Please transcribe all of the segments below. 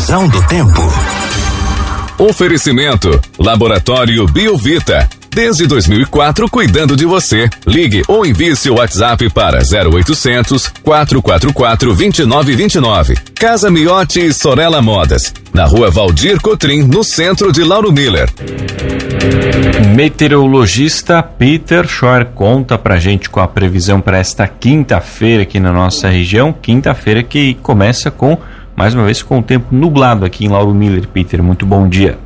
Previsão do tempo. Oferecimento: Laboratório Biovita. Desde 2004, cuidando de você. Ligue ou envie seu WhatsApp para 0800 444 2929. Casa Miotti e Sorella Modas. Na rua Valdir Cotrim, no centro de Lauro Miller. Meteorologista Peter Schor conta pra gente com a previsão para esta quinta-feira aqui na nossa região. Quinta-feira que começa com, mais uma vez, com o tempo nublado aqui em Lauro Miller. Peter, muito bom dia.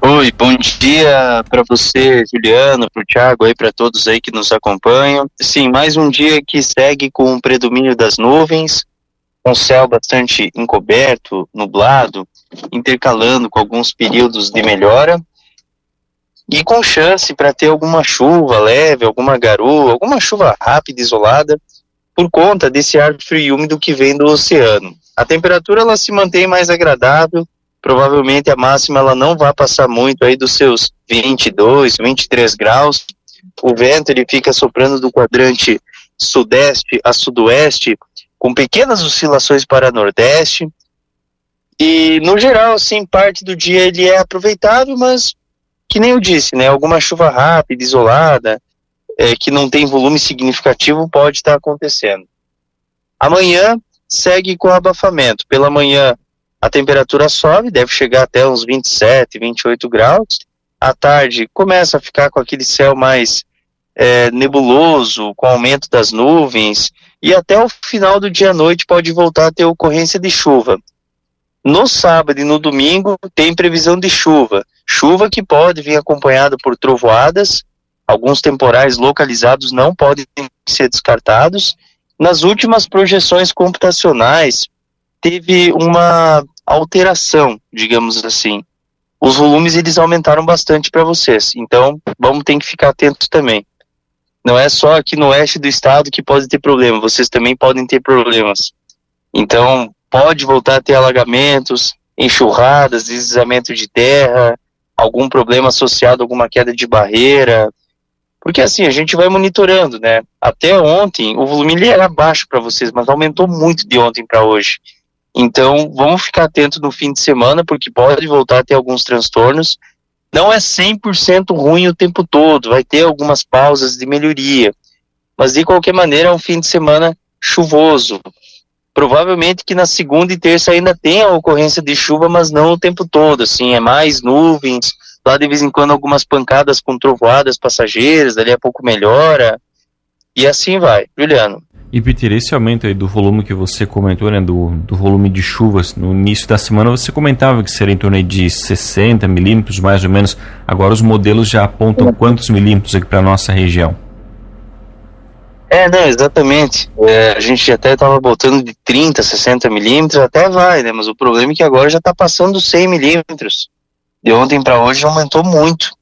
Oi, bom dia para você, Juliano, para o Thiago, para todos aí que nos acompanham. Sim, mais um dia que segue com o predomínio das nuvens, com céu bastante encoberto, nublado, intercalando com alguns períodos de melhora e com chance para ter alguma chuva leve, alguma garoa, alguma chuva rápida, isolada, por conta desse ar frio e úmido que vem do oceano. A temperatura ela se mantém mais agradável, provavelmente a máxima ela não vai passar muito aí dos seus 22, 23 graus. O vento ele fica soprando do quadrante sudeste a sudoeste, com pequenas oscilações para nordeste. E no geral, assim, parte do dia ele é aproveitável, mas que nem eu disse, né, alguma chuva rápida, isolada, é, que não tem volume significativo pode estar acontecendo. Amanhã segue com abafamento. Pela manhã a temperatura sobe, deve chegar até uns 27, 28 graus. À tarde começa a ficar com aquele céu mais é, nebuloso, com aumento das nuvens, e até o final do dia à noite pode voltar a ter ocorrência de chuva. No sábado e no domingo tem previsão de chuva. Chuva que pode vir acompanhada por trovoadas, alguns temporais localizados não podem ser descartados. Nas últimas projeções computacionais, teve uma alteração, digamos assim. Os volumes eles aumentaram bastante para vocês, então vamos ter que ficar atentos também. Não é só aqui no oeste do estado que pode ter problema, vocês também podem ter problemas. Então pode voltar a ter alagamentos, enxurradas, deslizamento de terra, algum problema associado a alguma queda de barreira, porque assim, a gente vai monitorando, né? Até ontem o volume ele era baixo para vocês, mas aumentou muito de ontem para hoje. Então, vamos ficar atento no fim de semana, porque pode voltar a ter alguns transtornos. Não é 100% ruim o tempo todo, vai ter algumas pausas de melhoria. Mas, de qualquer maneira, é um fim de semana chuvoso. Provavelmente que na segunda e terça ainda tenha ocorrência de chuva, mas não o tempo todo, assim, é mais nuvens, lá de vez em quando algumas pancadas com trovoadas passageiras, dali a pouco melhora, e assim vai. Juliano. E Peter, esse aumento aí do volume que você comentou, né, do, do volume de chuvas no início da semana, você comentava que seria em torno de 60 milímetros, mais ou menos. Agora os modelos já apontam quantos milímetros aqui para nossa região? É, não, exatamente. É, a gente até estava botando de 30, 60 milímetros, até vai, né? Mas o problema é que agora já está passando 100 milímetros. De ontem para hoje aumentou muito.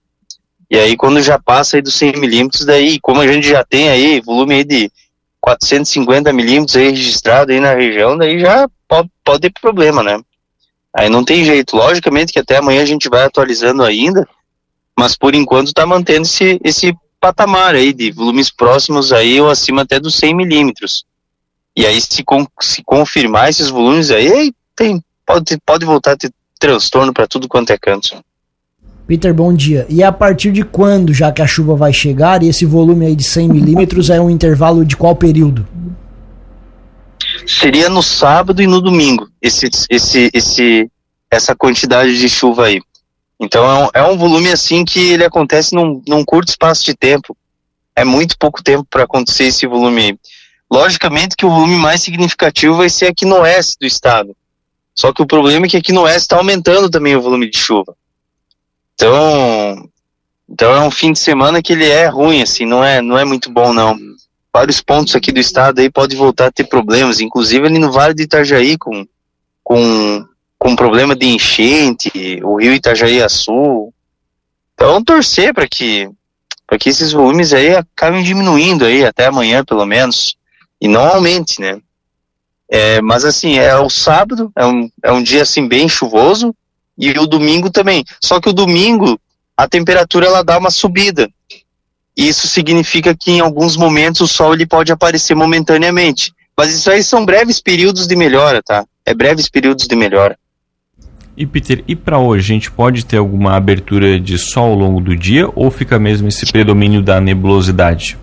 E aí quando já passa aí dos 100 milímetros, daí, como a gente já tem aí volume aí de 450 milímetros aí registrado aí na região, daí já pode, pode ter problema, né? Aí não tem jeito. Logicamente que até amanhã a gente vai atualizando ainda, mas por enquanto está mantendo esse, esse patamar aí de volumes próximos aí ou acima até dos 100 milímetros. E aí se, com, se confirmar esses volumes aí, tem, pode, pode voltar a ter transtorno para tudo quanto é canto. Peter, bom dia. E a partir de quando, já que a chuva vai chegar, e esse volume aí de 100 milímetros é um intervalo de qual período? Seria no sábado e no domingo, esse, esse, esse, essa quantidade de chuva aí. Então é um, é um volume assim que ele acontece num, num curto espaço de tempo. É muito pouco tempo para acontecer esse volume aí. Logicamente que o volume mais significativo vai ser aqui no oeste do estado. Só que o problema é que aqui no oeste está aumentando também o volume de chuva. Então, então é um fim de semana que ele é ruim, assim, não é, não é muito bom não. Vários pontos aqui do estado aí pode voltar a ter problemas, inclusive ali no Vale do Itajaí com com com problema de enchente, o Rio Itajaí Sul. Então torcer para que para que esses volumes aí acabem diminuindo aí até amanhã pelo menos e não aumente, né? É, mas assim, é o sábado, é um, é um dia assim bem chuvoso, e o domingo também. Só que o domingo a temperatura ela dá uma subida. Isso significa que em alguns momentos o sol ele pode aparecer momentaneamente. Mas isso aí são breves períodos de melhora, tá? é breves períodos de melhora. E Peter, e para hoje, a gente pode ter alguma abertura de sol ao longo do dia ou fica mesmo esse predomínio da nebulosidade?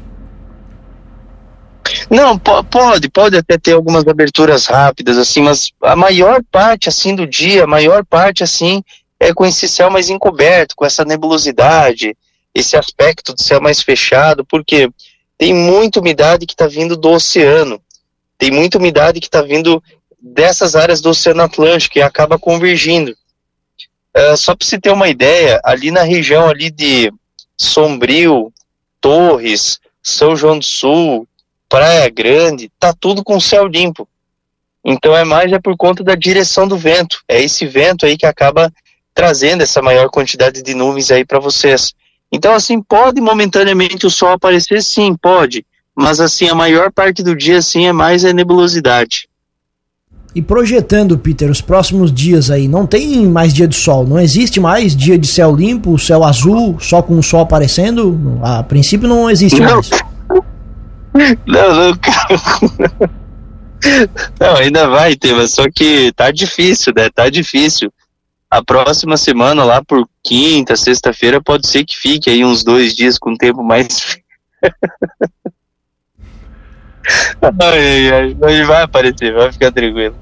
Não, pode, pode até ter algumas aberturas rápidas, assim, mas a maior parte, assim, do dia, a maior parte, assim, é com esse céu mais encoberto, com essa nebulosidade, esse aspecto do céu mais fechado, porque tem muita umidade que está vindo do oceano, tem muita umidade que está vindo dessas áreas do Oceano Atlântico e acaba convergindo. Uh, só para você ter uma ideia, ali na região ali de Sombrio, Torres, São João do Sul, Praia Grande, tá tudo com céu limpo. Então é mais é por conta da direção do vento. É esse vento aí que acaba trazendo essa maior quantidade de nuvens aí para vocês. Então assim, pode momentaneamente o sol aparecer, sim, pode. Mas assim, a maior parte do dia assim é mais a nebulosidade. E projetando, Peter, os próximos dias aí, não tem mais dia de sol, não existe mais dia de céu limpo, céu azul, só com o sol aparecendo? A princípio não existe não. mais. Não, não, não, ainda vai ter, mas só que tá difícil, né? Tá difícil. A próxima semana, lá por quinta, sexta-feira, pode ser que fique aí uns dois dias com tempo mais. ai, ai, ai, vai aparecer, vai ficar tranquilo.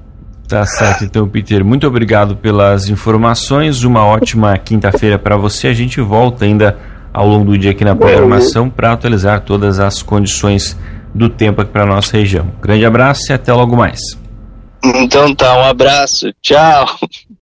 Tá certo, então, Peter, muito obrigado pelas informações. Uma ótima quinta-feira para você. A gente volta ainda ao longo do dia aqui na programação para atualizar todas as condições do tempo aqui para nossa região. Grande abraço e até logo mais. Então tá, um abraço. Tchau.